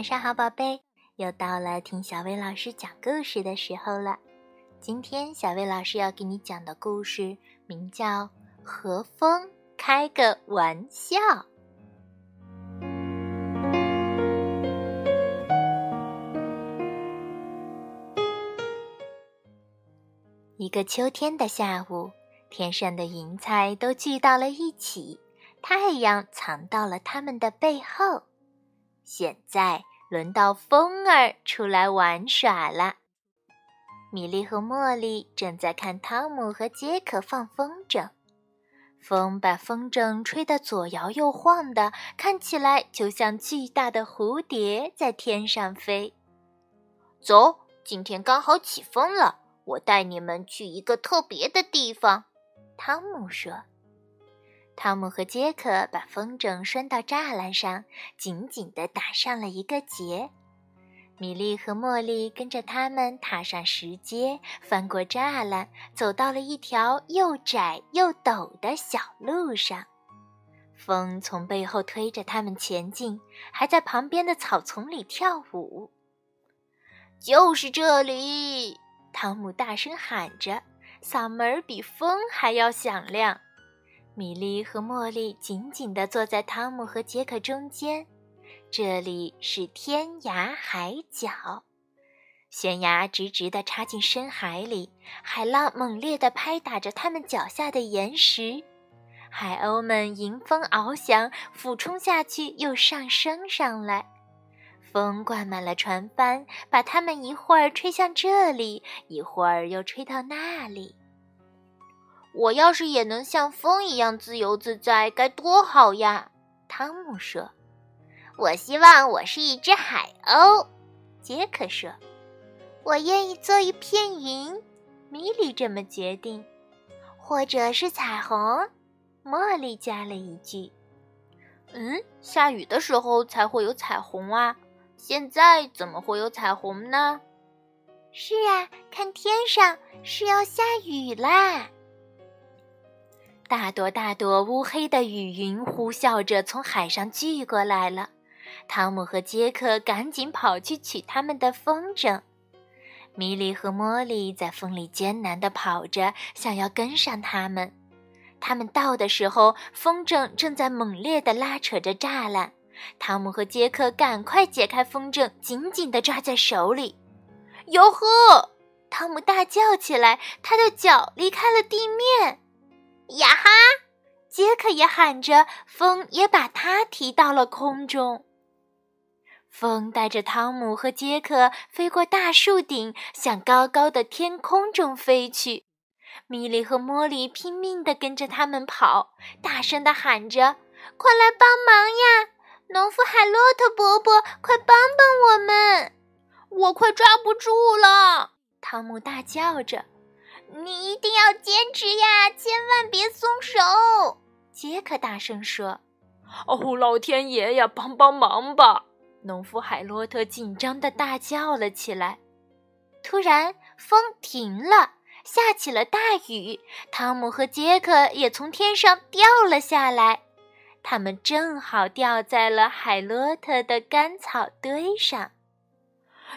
晚上好，宝贝！又到了听小薇老师讲故事的时候了。今天小薇老师要给你讲的故事名叫《和风开个玩笑》。一个秋天的下午，天上的云彩都聚到了一起，太阳藏到了它们的背后。现在轮到风儿出来玩耍了。米莉和茉莉正在看汤姆和杰克放风筝，风把风筝吹得左摇右晃的，看起来就像巨大的蝴蝶在天上飞。走，今天刚好起风了，我带你们去一个特别的地方。”汤姆说。汤姆和杰克把风筝拴到栅栏上，紧紧地打上了一个结。米莉和茉莉跟着他们踏上石阶，翻过栅栏，走到了一条又窄又陡的小路上。风从背后推着他们前进，还在旁边的草丛里跳舞。就是这里！汤姆大声喊着，嗓门儿比风还要响亮。米莉和茉莉紧紧地坐在汤姆和杰克中间。这里是天涯海角，悬崖直直地插进深海里，海浪猛烈地拍打着他们脚下的岩石，海鸥们迎风翱翔，俯冲下去又上升上来。风灌满了船帆，把它们一会儿吹向这里，一会儿又吹到那里。我要是也能像风一样自由自在，该多好呀！汤姆说。我希望我是一只海鸥，杰克说。我愿意做一片云，米莉这么决定。或者是彩虹，茉莉加了一句。嗯，下雨的时候才会有彩虹啊，现在怎么会有彩虹呢？是啊，看天上是要下雨啦。大朵大朵乌黑的雨云呼啸着从海上聚过来了，汤姆和杰克赶紧跑去取他们的风筝。米莉和茉莉在风里艰难地跑着，想要跟上他们。他们到的时候，风筝正在猛烈地拉扯着栅栏。汤姆和杰克赶快解开风筝，紧紧地抓在手里。哟呵！汤姆大叫起来，他的脚离开了地面。呀哈！杰克也喊着，风也把他提到了空中。风带着汤姆和杰克飞过大树顶，向高高的天空中飞去。米莉和茉莉拼命地跟着他们跑，大声地喊着：“快来帮忙呀！农夫海洛特伯伯，快帮帮我们！我快抓不住了！”汤姆大叫着。你一定要坚持呀，千万别松手！杰克大声说：“哦，老天爷呀，帮帮忙吧！”农夫海洛特紧张的大叫了起来。突然，风停了，下起了大雨。汤姆和杰克也从天上掉了下来，他们正好掉在了海洛特的干草堆上。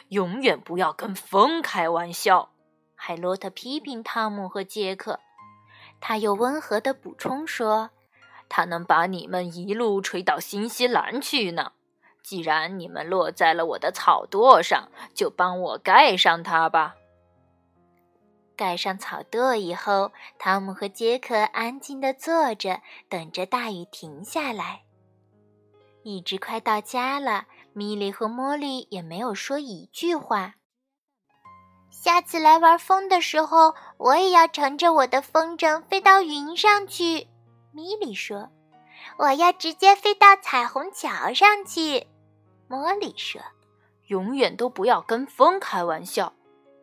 永远不要跟风开玩笑。海洛特批评汤姆和杰克，他又温和地补充说：“他能把你们一路吹到新西兰去呢。既然你们落在了我的草垛上，就帮我盖上它吧。”盖上草垛以后，汤姆和杰克安静地坐着，等着大雨停下来。一直快到家了，米莉和茉莉也没有说一句话。下次来玩风的时候，我也要乘着我的风筝飞到云上去。”米莉说，“我要直接飞到彩虹桥上去。”茉莉说，“永远都不要跟风开玩笑。”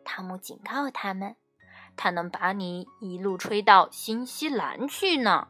汤姆警告他们，“它能把你一路吹到新西兰去呢。”